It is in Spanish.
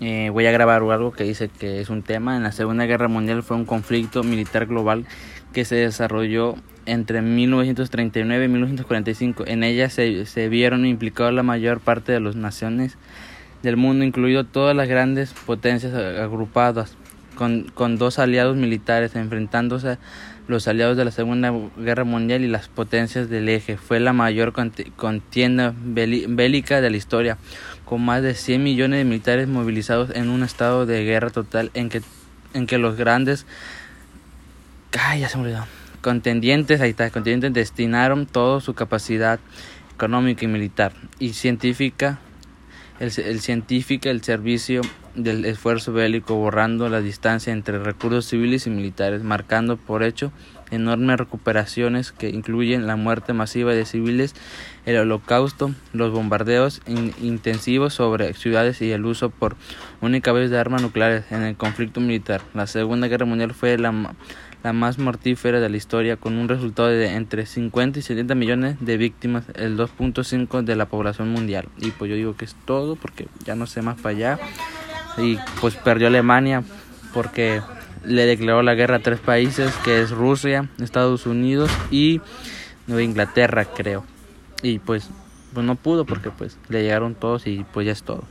eh, voy a grabar algo que dice que es un tema. En la Segunda Guerra Mundial fue un conflicto militar global que se desarrolló entre 1939 y 1945. En ella se, se vieron implicados la mayor parte de las naciones del mundo, incluido todas las grandes potencias agrupadas, con, con dos aliados militares enfrentándose a los aliados de la Segunda Guerra Mundial y las potencias del eje. Fue la mayor contienda bélica de la historia, con más de 100 millones de militares movilizados en un estado de guerra total en que, en que los grandes ay, ya se me olvidó. contendientes, ahí está, contendientes destinaron toda su capacidad económica y militar y científica el, el el servicio del esfuerzo bélico borrando la distancia entre recursos civiles y militares, marcando por hecho enormes recuperaciones que incluyen la muerte masiva de civiles, el holocausto, los bombardeos intensivos sobre ciudades y el uso por única vez de armas nucleares en el conflicto militar. La Segunda Guerra Mundial fue la la más mortífera de la historia, con un resultado de entre 50 y 70 millones de víctimas, el 2.5 de la población mundial. Y pues yo digo que es todo, porque ya no sé más para allá. Y pues perdió Alemania, porque le declaró la guerra a tres países, que es Rusia, Estados Unidos y Nueva Inglaterra, creo. Y pues, pues no pudo, porque pues le llegaron todos y pues ya es todo.